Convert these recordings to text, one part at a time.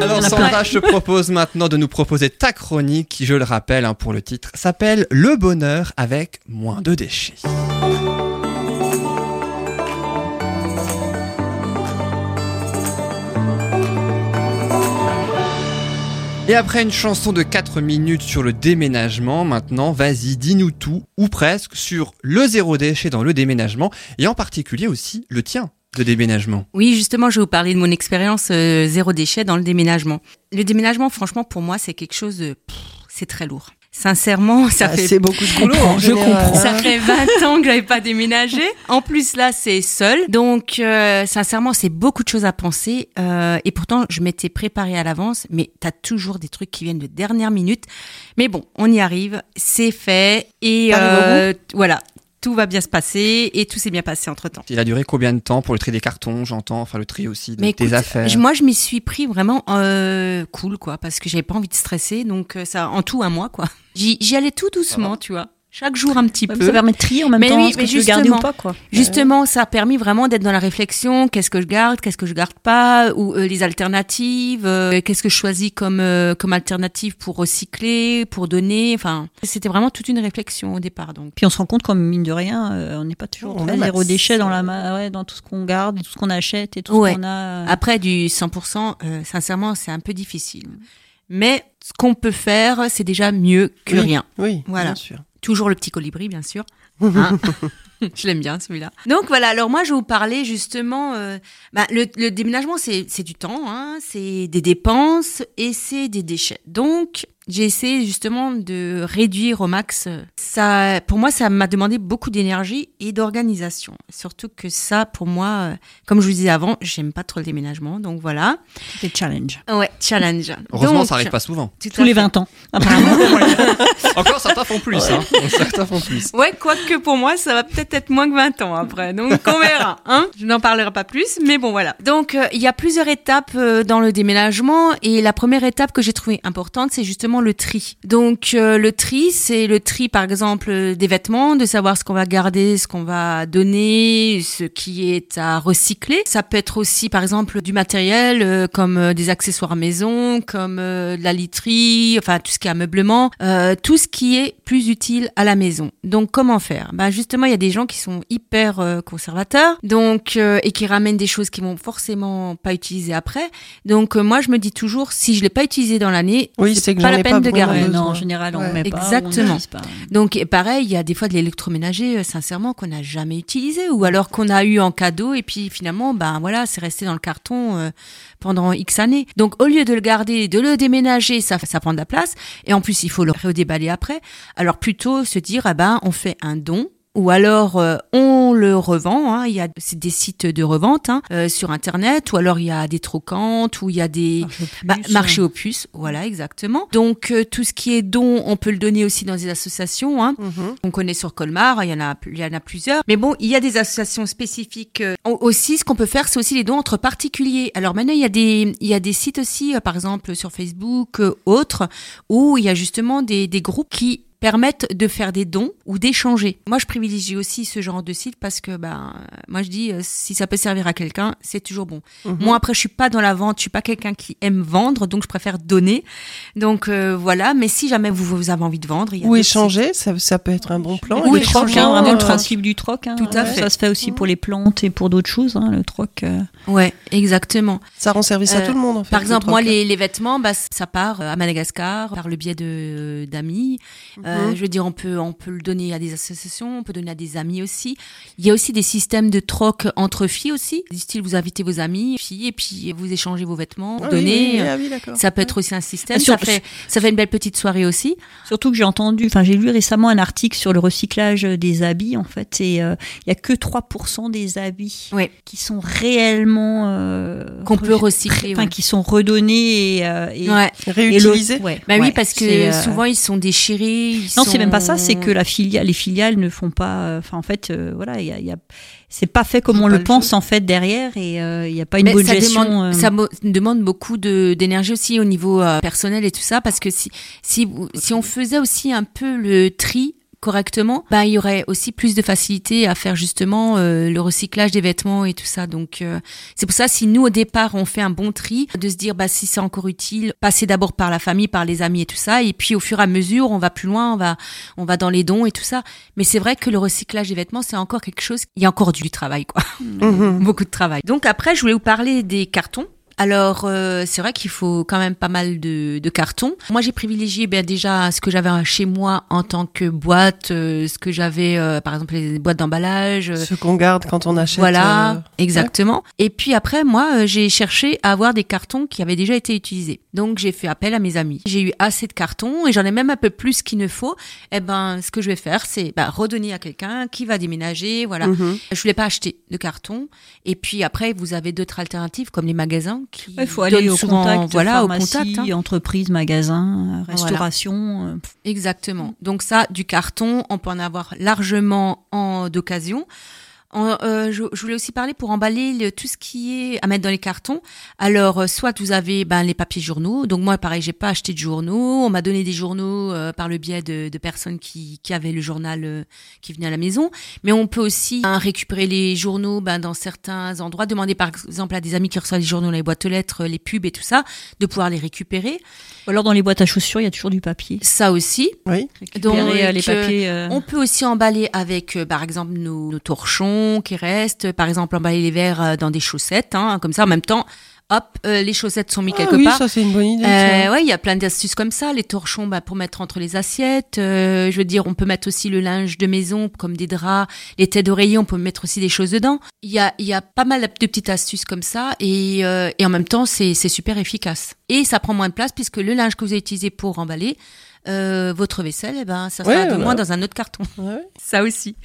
Alors Sandra, je te propose maintenant de nous proposer ta chronique qui, je le rappelle hein, pour le titre, s'appelle Le bonheur avec moins de déchets. Et après une chanson de 4 minutes sur le déménagement, maintenant, vas-y, dis-nous tout, ou presque, sur le zéro déchet dans le déménagement, et en particulier aussi le tien de déménagement. Oui, justement, je vais vous parler de mon expérience euh, zéro déchet dans le déménagement. Le déménagement, franchement, pour moi, c'est quelque chose de... C'est très lourd. Sincèrement, ça Ah, fait C'est beaucoup de boulot. en je comprends. hein. Ça fait 20 ans que j'avais pas déménagé. En plus, là, c'est seul. Donc, euh, sincèrement, c'est beaucoup de choses à penser. Euh, et pourtant, je m'étais préparée à l'avance. Mais t'as toujours des trucs qui viennent de dernière minute. Mais bon, on y arrive. C'est fait. Et euh, voilà. Tout va bien se passer et tout s'est bien passé entre temps. Il a duré combien de temps pour le tri des cartons, j'entends, enfin le tri aussi de Mais écoute, affaires? je- moi, je m'y suis pris vraiment euh, cool, quoi, parce que j'avais pas envie de stresser. Donc, euh, ça, en tout, un mois, quoi. J'y j'y allais tout doucement, tu vois. Chaque jour, un petit Ouais, peu. Ça permet de trier en même Mais temps oui, ce mais que tu veux garder ou justement. pas, quoi. Justement, ça a permis vraiment d'être dans la réflexion. Qu'est-ce que je garde, qu'est-ce que je garde pas, ou euh, les alternatives. euh, qu'est-ce que je choisis comme euh, comme alternative pour recycler, pour donner. Enfin, c'était vraiment toute une réflexion au départ. Donc, Puis on se rend compte comme mine de rien, euh, on n'est pas toujours On très zéro déchet dans la ouais, dans tout ce qu'on garde, tout ce qu'on achète et tout Ouais. ce qu'on a. après du 100%, euh, sincèrement, c'est un peu difficile. Mais ce qu'on peut faire, c'est déjà mieux que Oui. rien. Oui, Voilà. bien sûr. Toujours le petit colibri, bien sûr. Hein je l'aime bien celui-là. Donc voilà, alors moi je vais vous parler justement, euh, bah, le, le déménagement c'est c'est du temps, hein, c'est des dépenses et c'est des déchets. Donc j'ai essayé justement de réduire au max. euh, Ça, pour moi, ça m'a demandé beaucoup d'énergie et d'organisation. Surtout que ça, pour moi, euh, comme je vous disais avant, j'aime pas trop le déménagement, donc voilà. Des challenges. Ouais, challenge. Heureusement, Donc, ça arrive pas souvent. Tous les fait. 20 ans. apparemment. Encore, certains font plus. Hein. Certains font plus. Ouais, quoique pour moi, ça va peut-être moins que 20 ans après. Donc, on verra. Hein Je n'en parlerai pas plus, mais bon, voilà. Donc, euh, il y a plusieurs étapes euh, dans le déménagement. Et la première étape que j'ai trouvée importante, c'est justement le tri. Donc, euh, le tri, c'est le tri, par exemple, des vêtements, de savoir ce qu'on va garder, ce qu'on va donner, ce qui est à recycler. Ça peut être aussi, par exemple, du matériel, comme des accessoires maison, comme de la literie, enfin, tout ce qui est ameublement, euh, tout ce qui est plus utile à la maison. Donc comment faire? Bah justement, il y a des gens qui sont hyper euh, conservateurs, donc euh, et qui ramènent des choses qui vont forcément pas utiliser après. Donc euh, moi, je me dis toujours, si je l'ai pas utilisé dans l'année, Oui, c'est que pas la peine pas de garder. Non, en général, on Ouais. met pas. on Exactement. pas. Donc et pareil, il y a des fois de l'électroménager, euh, sincèrement, qu'on n'a jamais utilisé, ou alors qu'on a eu en cadeau et puis finalement, ben voilà, c'est resté dans le carton euh, pendant X années. Donc au lieu de le garder, de le déménager, ça, ça prend de la place, et en plus il faut le redéballer après. Alors plutôt se dire, ah ben on fait un don. Ou alors euh, on le revend, hein. il y a c'est des sites de revente hein, euh, sur internet, ou alors il y a des trocantes, ou il y a des Marché aux bah, puces. marché aux puces, voilà exactement. Donc euh, tout ce qui est don, on peut le donner aussi dans des associations. Hein. Mhm. On connaît sur Colmar, il y en a, il y en a plusieurs. Mais bon, il y a des associations spécifiques. euh, au- aussi, ce qu'on peut faire, c'est aussi les dons entre particuliers. Alors maintenant, il y a des, il y a des sites aussi, euh, par exemple sur Facebook, euh, autres, où il y a justement des, des groupes qui permettent de faire des dons ou d'échanger. Moi, je privilégie aussi ce genre de site parce que, ben, moi, je dis, euh, si ça peut servir à quelqu'un, c'est toujours bon. Mhm. Moi, après, je suis pas dans la vente, je suis pas quelqu'un qui aime vendre, donc je préfère donner. Donc euh, voilà. Mais si jamais vous, vous avez envie de vendre, il y a Ou échanger, ça, ça peut être un bon plan. Ou le troc, échanger, hein, vraiment euh, le principe du troc. hein. Tout à fait. Ça se fait aussi pour les plantes et pour d'autres choses. hein, le troc. euh. Ouais, exactement. Ça rend service à tout le monde, en fait. Par le exemple, moi, les, les vêtements, bah, ça part à Madagascar par le biais de d'amis. Euh, je veux dire, on peut on peut le donner à des associations, on peut donner à des amis aussi. Il y a aussi des systèmes de troc entre filles aussi. Du style, vous invitez vos amis, filles, et puis vous échangez vos vêtements, Ah oui, donnez. oui, oui, ah oui, d'accord. Ça peut être aussi un système. Ah, Ça fait ça fait une belle petite soirée aussi. Surtout que j'ai entendu, enfin j'ai lu récemment un article sur le recyclage des habits en fait, et euh, il y a que 3% des habits qui sont réellement euh, Qu'on peut re- recycler, enfin ouais. qui sont redonnés et, euh, et, Ouais. et Bah oui, parce que euh, souvent ils sont déchirés. ils non, sont- c'est même pas ça, c'est que la filiale, les filiales ne font pas. euh, Enfin, en fait, euh, voilà, il y a, y a- c'est pas fait comme on le le pense en fait derrière, et euh, il n'y a pas une bonne ça gestion. demande, euh, ça demande beaucoup de d'énergie aussi au niveau euh, personnel et tout ça, parce que si si si on faisait aussi un peu le tri correctement, bah, il y aurait aussi plus de facilité à faire justement euh, le recyclage des vêtements et tout ça. Donc euh, c'est pour ça si nous au départ on fait un bon tri, de se dire bah si c'est encore utile, passer d'abord par la famille, par les amis et tout ça, et puis au fur et à mesure on va plus loin, on va on va dans les dons et tout ça. Mais c'est vrai que le recyclage des vêtements c'est encore quelque chose, il y a encore du travail quoi, Mhm. beaucoup de travail. Donc après je voulais vous parler des cartons. Alors euh, c'est vrai qu'il faut quand même pas mal de, de cartons. Moi j'ai privilégié ben, déjà ce que j'avais chez moi en tant que boîte, euh, ce que j'avais euh, par exemple les boîtes d'emballage. euh, Ce qu'on garde quand on achète. voilà, euh, exactement. Et puis après, moi, euh, j'ai cherché à avoir des cartons qui avaient déjà été utilisés. Donc j'ai fait appel à mes amis. J'ai eu assez de cartons et j'en ai même un peu plus qu'il ne faut. Eh ben, ce que je vais faire, c'est bah, redonner à quelqu'un qui va déménager. Voilà. mhm. Je voulais pas acheter de cartons. Et puis après, vous avez d'autres alternatives comme les magasins qui Il faut aller au souvent, contact, voilà, pharmacie, au contact. hein. entreprise, magasin, euh, restauration. euh, Exactement. Donc ça, du carton, on peut en avoir largement en d'occasion. En, euh, je, je voulais aussi parler pour emballer le- tout ce qui est à mettre dans les cartons. Alors, euh, soit vous avez ben, les papiers journaux. Donc moi, pareil, j'ai pas acheté de journaux. On m'a donné des journaux euh, par le biais de, de personnes qui, qui avaient le journal euh, qui venait à la maison. Mais on peut aussi hein, récupérer les journaux ben, dans certains endroits. Demander par exemple à des amis qui reçoivent les journaux, les boîtes aux lettres, les pubs et tout ça, de pouvoir les récupérer. Ou alors dans les boîtes à chaussures, il y a toujours du papier. Ça aussi. Oui. Donc, Récupérer, les papiers. On peut aussi emballer avec, euh, par exemple, nos, nos torchons qui restent. Par exemple, emballer les verres euh, dans des chaussettes, hein, comme ça. En même temps, hop, euh, les chaussettes sont mises Ah quelque oui, part. ça c'est une bonne idée. Euh, ouais, il y a plein d'astuces comme ça. Les torchons, bah, pour mettre entre les assiettes. Euh, je veux dire, on peut mettre aussi le linge de maison, comme des draps, les têtes d'oreiller. On peut mettre aussi des choses dedans. Il y a, y a pas mal de petites astuces comme ça, et, et en même temps, c'est super efficace. Et ça prend moins de place puisque le linge que vous avez utilisé pour emballer. Euh, votre vaisselle, eh ben, ça sera Ouais, voilà. moins dans un autre carton. Ouais. Ça aussi.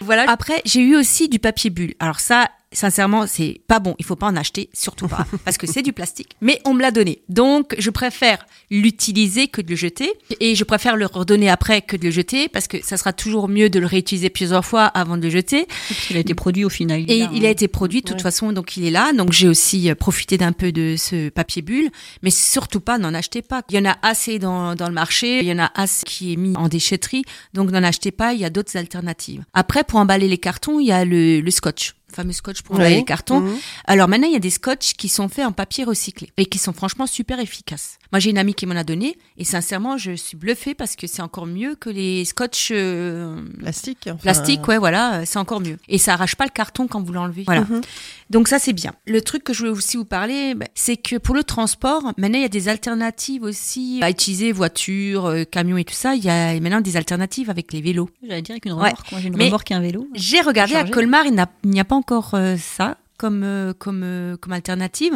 Voilà. Après, j'ai eu aussi du papier bulle. Alors ça, sincèrement, c'est pas bon. Il faut pas en acheter, surtout pas, parce que c'est du plastique. Mais on me l'a donné. Donc, je préfère l'utiliser que de le jeter. Et je préfère le redonner après que de le jeter, parce que ça sera toujours mieux de le réutiliser plusieurs fois avant de le jeter. parce qu'il a été produit au final. Et là, il a hein. été produit de toute Ouais. façon, donc il est là. Donc j'ai aussi euh, profité d'un peu de ce papier bulle, mais surtout pas, n'en achetez pas. Il y en a assez dans, dans le marché, il y en a assez qui est mis en déchetterie, donc n'en achetez pas. Il y a d'autres alternatives. Après, pour emballer les cartons, il y a le, le scotch, fameux scotch pour Oui. les cartons. Mhm. Alors maintenant, il y a des scotch qui sont faits en papier recyclé et qui sont franchement super efficaces. Moi, j'ai une amie qui m'en a donné et sincèrement, je suis bluffée parce que c'est encore mieux que les scotch euh, Plastique. enfin, plastique. Ouais, voilà, euh, c'est encore mieux. Et ça arrache pas le carton quand vous l'enlevez. Voilà. Mhm. Donc ça, c'est bien. Le truc que je voulais aussi vous parler, bah, c'est que pour le transport, maintenant, il y a des alternatives aussi à utiliser, voiture, euh, camion et tout ça. Il y a maintenant des alternatives avec les vélos. J'allais dire avec une Ouais. remorque. Moi, j'ai une Mais- remorque et un vélo. J'ai regardé à. Colmar, il n'y a pas encore euh, ça comme euh, comme euh, comme alternative.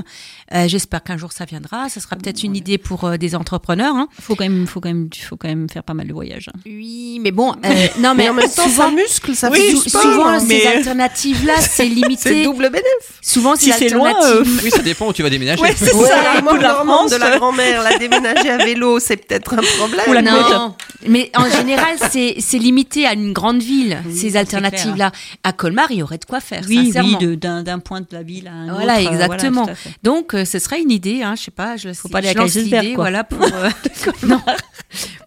Euh, J'espère qu'un jour ça viendra. Ça sera peut-être une idée pour euh, des entrepreneurs. Hein. Faut quand même, faut quand même, faut quand même faire pas mal de voyages. Oui, mais bon, euh, non, mais, Mais en même temps, souvent, ça muscle, ça Oui, fait du sou- sport. souvent hein. ces alternatives-là, c'est c'est limité. double bénéfice. Souvent, Si ces c'est loin, alternatives. Oui, ça dépend où tu vas déménager. Ouais, c'est Ouais, ça. bout de la normande de France. la grand-mère, la déménager à vélo, c'est peut-être un problème. Ou la mais- non, mais en général, c'est c'est limité à une grande ville, Oui, ces c'est alternatives-là. À Colmar, il y aurait de quoi faire, Oui, sincèrement. d'un d'un point de la ville à un Voilà, autre. euh, exactement. Donc, euh, ce serait une idée, hein, je sais pas, je, Faut pas aller je à lance Kaisersberg, l'idée, quoi. voilà, pour... euh, non,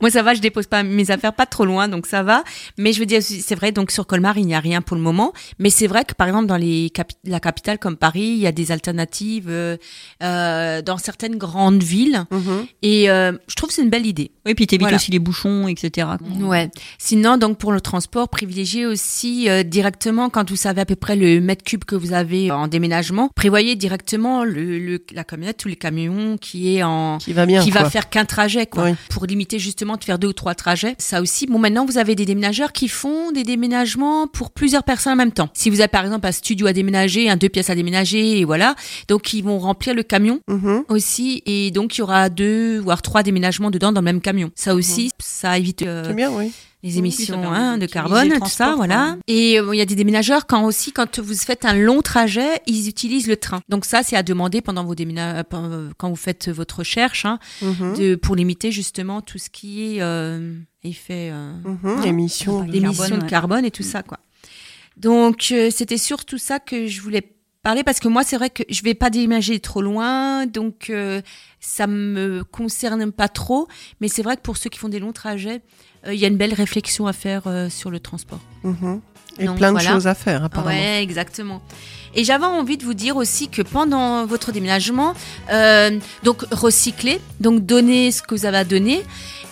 moi ça va, je dépose pas mes affaires pas trop loin, donc ça va. Mais je veux dire, c'est vrai, donc sur Colmar, il n'y a rien pour le moment. Mais c'est vrai que par exemple, dans les capi- la capitale comme Paris, il y a des alternatives euh, euh, dans certaines grandes villes. Mhm. Et euh, je trouve que c'est une belle idée. Oui, puis t'évites Voilà. aussi les bouchons, etc. Ouais. Sinon, donc pour le transport, privilégiez aussi euh, directement quand vous savez à peu près le mètre cube que vous avez en déménagement, prévoyez directement le, le- la camionnette ou le camion qui est en Qui va bien. qui va faire qu'un trajet quoi Oui. pour limiter justement de faire deux ou trois trajets. Ça aussi bon maintenant vous avez des déménageurs qui font des déménagements pour plusieurs personnes en même temps. Si vous avez par exemple un studio à déménager un deux pièces à déménager et voilà. Donc ils vont remplir le camion Mhm. aussi et donc il y aura deux voire trois déménagements dedans dans le même camion. Ça aussi ça évite euh, C'est bien, oui. Les émissions hein, de carbone, tout ça, voilà. quoi. Et euh, il y a des déménageurs quand aussi, quand vous faites un long trajet, ils utilisent le train. Donc ça, c'est à demander pendant vos déménagements, quand vous faites votre recherche, hein, Mhm. de, pour limiter justement tout ce qui est euh, effet euh, Mhm. Émission. Carbone, d'émissions de ouais. carbone et tout ça, quoi. Donc euh, c'était surtout ça que je voulais parler parce que moi c'est vrai que je vais pas déménager trop loin donc euh, ça me concerne pas trop mais c'est vrai que pour ceux qui font des longs trajets euh, il y a une belle réflexion à faire euh, sur le transport. Mhm. Et Donc, plein de voilà. choses à faire, apparemment. Ouais, exactement. Et j'avais envie de vous dire aussi que pendant votre déménagement, euh, donc recycler, donc donner ce que vous avez à donner.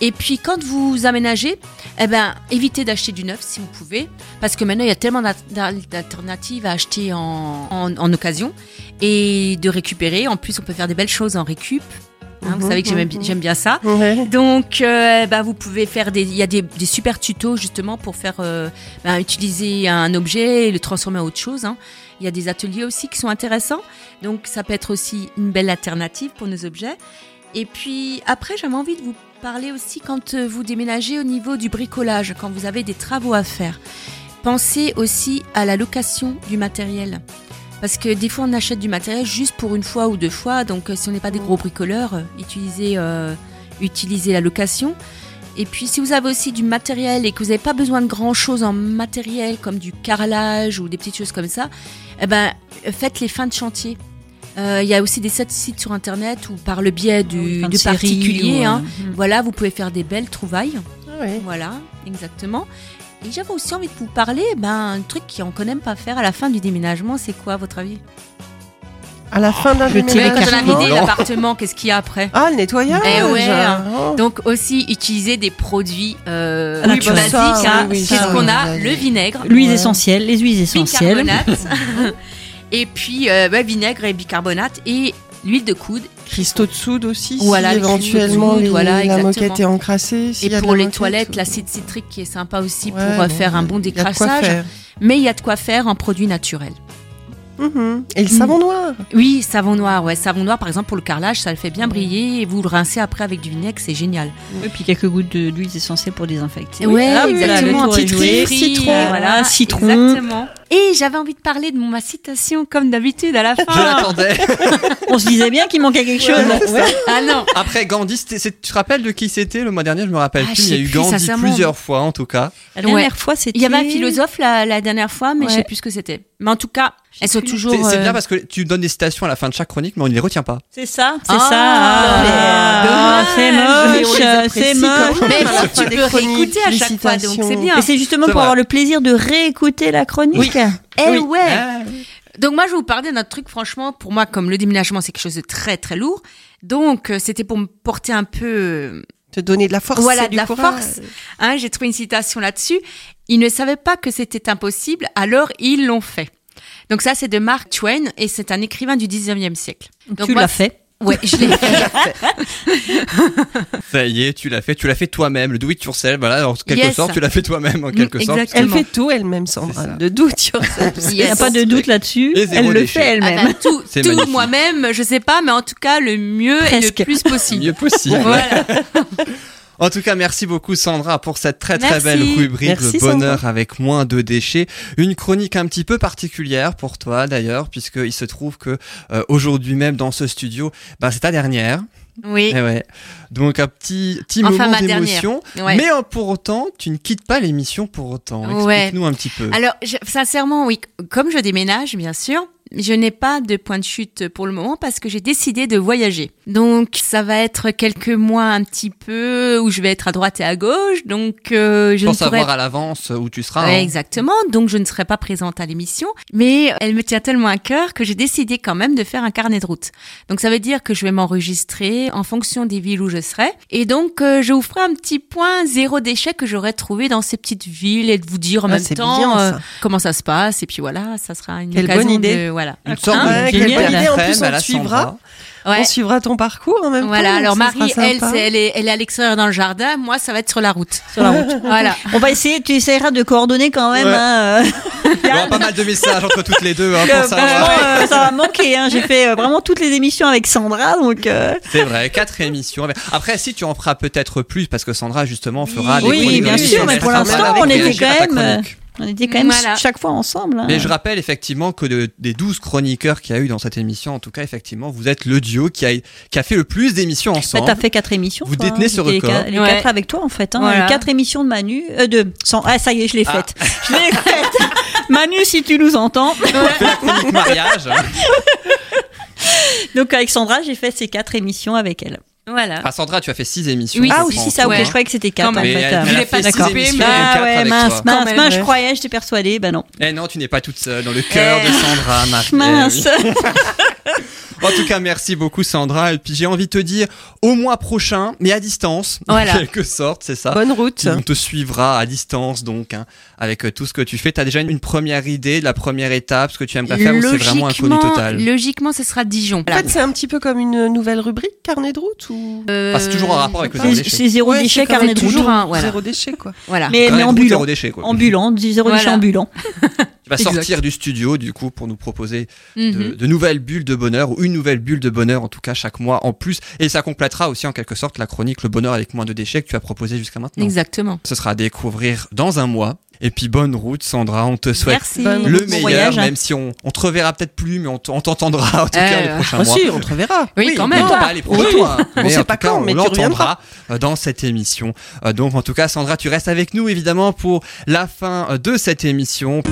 Et puis quand vous aménagez, eh ben évitez d'acheter du neuf si vous pouvez, parce que maintenant il y a tellement d'al- d'al- d'alternatives à acheter en, en, en occasion et de récupérer. En plus, on peut faire des belles choses en récup. Hein, vous savez que j'aime bien ça. Ouais. Donc, euh, bah, vous pouvez faire des, il y a des, des super tutos justement pour faire euh, bah, utiliser un objet et le transformer en autre chose. hein. Il y a des ateliers aussi qui sont intéressants. Donc, ça peut être aussi une belle alternative pour nos objets. Et puis après, j'avais envie de vous parler aussi quand euh, vous déménagez au niveau du bricolage, quand vous avez des travaux à faire. Pensez aussi à la location du matériel. Parce que des fois, on achète du matériel juste pour une fois ou deux fois. Donc, euh, si on n'est pas des gros bricoleurs, euh, utilisez, euh, utilisez la location. Et puis, si vous avez aussi du matériel et que vous n'avez pas besoin de grand chose en matériel, comme du carrelage ou des petites choses comme ça, eh ben, faites les fins de chantier. Euh, Il y a aussi des sites sur internet ou par le biais du, série particuliers. ou, hein. euh, Voilà, vous pouvez faire des belles trouvailles. Ah ouais. Voilà, exactement. Et j'avais aussi envie de vous parler, ben, un truc qu'on connaît même pas faire à la fin du déménagement, c'est quoi à votre avis? À la fin d'un Quand on a déménagement. vidé Non. l'appartement, qu'est-ce qu'il y a après? Ah, le nettoyage. Eh ouais. Oh. Donc aussi utiliser des produits euh, Oui, bah basiques. ça, hein. oui, oui, Qu'est-ce qu'on a? Le vinaigre, L'huile Ouais. essentielle, les huiles essentielles. bicarbonate, et puis euh, ouais, vinaigre et bicarbonate et l'huile de coude. Cristaux de soude aussi. Voilà, si les éventuellement soude, les- voilà, la moquette est encrassée. Et pour les moquette, toilettes, ou- l'acide citrique qui est sympa aussi Ouais, pour euh, bon, faire un bon décrassage. Mais il y a de quoi faire en produits naturels. Mhm. Et le Mm. savon noir. Oui, savon noir, ouais, savon noir par exemple pour le carrelage, ça le fait bien briller et vous le rincez après avec du vinaigre, c'est génial. Et puis quelques gouttes de- d'huile essentielle pour désinfecter. Ouais, Hop, exactement. le tour est joué. fri, Citron, euh, voilà, citron. Exactement. Et j'avais envie de parler de mon- ma citation comme d'habitude à la fin. Je l'attendais. On se disait bien qu'il manquait quelque chose. Ah non. Après Gandhi, c'est- tu te rappelles de qui c'était le mois dernier? Je me rappelle Ah, plus. Il y a eu plus, Gandhi plusieurs fois en tout cas. La dernière Ouais. fois, c'était. Il y avait un philosophe la, la dernière fois, mais je Ouais. sais plus ce que c'était. Mais en tout cas, elles sont toujours. C'est c'est euh, bien parce que tu donnes des citations à la fin de chaque chronique, mais on ne les retient pas. C'est ça, c'est Ah, ça. Ah, c'est moche, c'est moche. Mais tu peux réécouter à chaque fois, donc c'est bien. Et c'est justement pour avoir le plaisir de réécouter la chronique. Eh Oui. ouais. Ah, Donc moi, je vais vous parler d'un truc, franchement, pour moi, comme le déménagement, c'est quelque chose de très très lourd. Donc, euh, c'était pour me porter un peu euh, Te donner de la force. Voilà, de la courage. force. Hein, J'ai trouvé une citation là-dessus. Ils ne savaient pas que c'était impossible, alors ils l'ont fait. Donc ça, c'est de Mark Twain et c'est un écrivain du 19e siècle. Donc tu l'as fait. Ouais, je l'ai fait. Ça y est, tu l'as fait. Tu l'as fait toi-même. Le do it yourself. Voilà, en quelque Yes. sorte, tu l'as fait toi-même en quelque sorte. Elle fait tout elle-même. Sandra. De doute yourself. Il n'y a pas de doute là-dessus. Elle le déchet. fait Ah elle-même. bah, tout, C'est tout moi-même, je sais pas, mais en tout cas, le mieux et le Presque. plus possible. Mieux possible. Voilà. En tout cas, merci beaucoup Sandra pour cette très très Merci. belle rubrique Merci, Le bonheur avec moins de déchets. Une chronique un petit peu particulière pour toi d'ailleurs, puisqu'il se trouve que euh, aujourd'hui même dans ce studio, bah, c'est ta dernière. Oui. Eh ouais. Donc un petit petit Enfin, moment ma dernière. d'émotion. Ouais. Mais euh, pour autant, tu ne quittes pas l'émission pour autant. Ouais. Explique-nous un petit peu. Alors, je- sincèrement, oui, comme je déménage, bien sûr, je n'ai pas de point de chute pour le moment parce que j'ai décidé de voyager. Donc, ça va être quelques mois un petit peu où je vais être à droite et à gauche. Donc, euh, je pour ne savoir à l'avance où tu seras. Ouais, hein. exactement. Donc, je ne serai pas présente à l'émission, mais elle me tient tellement à cœur que j'ai décidé quand même de faire un carnet de route. Donc, ça veut dire que je vais m'enregistrer en fonction des villes où je serai. Et donc, euh, je vous ferai un petit point zéro déchet que j'aurais trouvé dans ces petites villes et de vous dire en Ah, même temps bien, euh, comment ça se passe. Et puis voilà, ça sera une Quelle occasion bonne idée. de voilà. Une sorte Hein de génial bonne idée. En plus, on suivra. Ouais. On suivra ton parcours en même Voilà. temps. Alors Marie, elle, est, elle est à l'extérieur dans le jardin. Moi, ça va être sur la route. Sur la route. Voilà. On va essayer, tu essaieras de coordonner quand même. Ouais. hein, euh, Il y aura pas mal de messages entre toutes les deux hein, pour euh, ça va manquer. Hein. J'ai fait euh, vraiment toutes les émissions avec Sandra, donc. euh, C'est vrai, quatre émissions. Après, si tu en feras peut-être plus, parce que Sandra justement fera des Oui, bien sûr, mais pour l'instant, on était quand même. On était quand même Voilà. chaque fois ensemble. hein. Mais je rappelle effectivement que de- des 12 chroniqueurs qu'il y a eu dans cette émission, en tout cas, effectivement, vous êtes le duo qui a, qui a fait le plus d'émissions Bah, ensemble. t'as fait quatre émissions. Vous toi, hein. détenez ce les record. Les, Ouais. quatre avec toi, en fait. Hein. Voilà. Les quatre émissions de Manu. Euh, de. Sans... Ah, ça y est, je l'ai Ah. faite. Je l'ai faite. Manu, si tu nous entends. fait la chronique mariage. Donc, avec Sandra, j'ai fait ces quatre émissions avec elle. Voilà. Ah, Sandra, tu as fait 6 émissions. Oui, Ah si en ça, tout, ok, Ouais. je croyais que c'était 4 Quand en fait. elle, pas d'accord. 6 Ah ouais, mince, mince, mince, ouais. je croyais, j'étais persuadée, bah non. Eh non, tu n'es pas toute seule dans le cœur Eh. de Sandra, Marie. Eh Mince. En tout cas, merci beaucoup Sandra. Et puis j'ai envie de te dire au mois prochain, mais à distance, Voilà. en quelque sorte, c'est ça. Bonne route. On te suivra à distance donc, hein, avec euh, tout ce que tu fais. T'as déjà une, première idée de la première étape, ce que tu aimerais faire, ou c'est vraiment inconnu Logiquement- total Logiquement, ce sera Dijon. En fait, c'est un petit peu comme une nouvelle rubrique, carnet de route ou? Euh, Ah, c'est toujours en rapport avec le zéro C'est déchet. c'est zéro Ouais, déchet, carnet de toujours route. un- voilà. zéro déchet quoi. Voilà. Mais, mais de route, ambulant. zéro déchet, quoi. Ambulant, du zéro Voilà. déchet ambulant. Tu vas sortir du studio du coup pour nous proposer de, Mhm. de nouvelles bulles de bonheur ou une nouvelle bulle de bonheur en tout cas chaque mois en plus et ça complétera aussi en quelque sorte la chronique le bonheur avec moins de déchets que tu as proposé jusqu'à maintenant. Exactement. Ce sera à découvrir dans un mois et puis bonne route Sandra, on te souhaite Merci. Le meilleur voyage, hein. même si on, on te reverra peut-être plus mais on on t'entendra en tout cas Euh, les prochains Ah mois. si, on te reverra. Oui, quand même. non, pas les prochains Oui. mois, On mais sait en pas tout quand, on mais tu l'entendra euh, dans cette émission. Euh, Donc en tout cas, Sandra, tu restes avec nous évidemment pour la fin euh, de cette émission.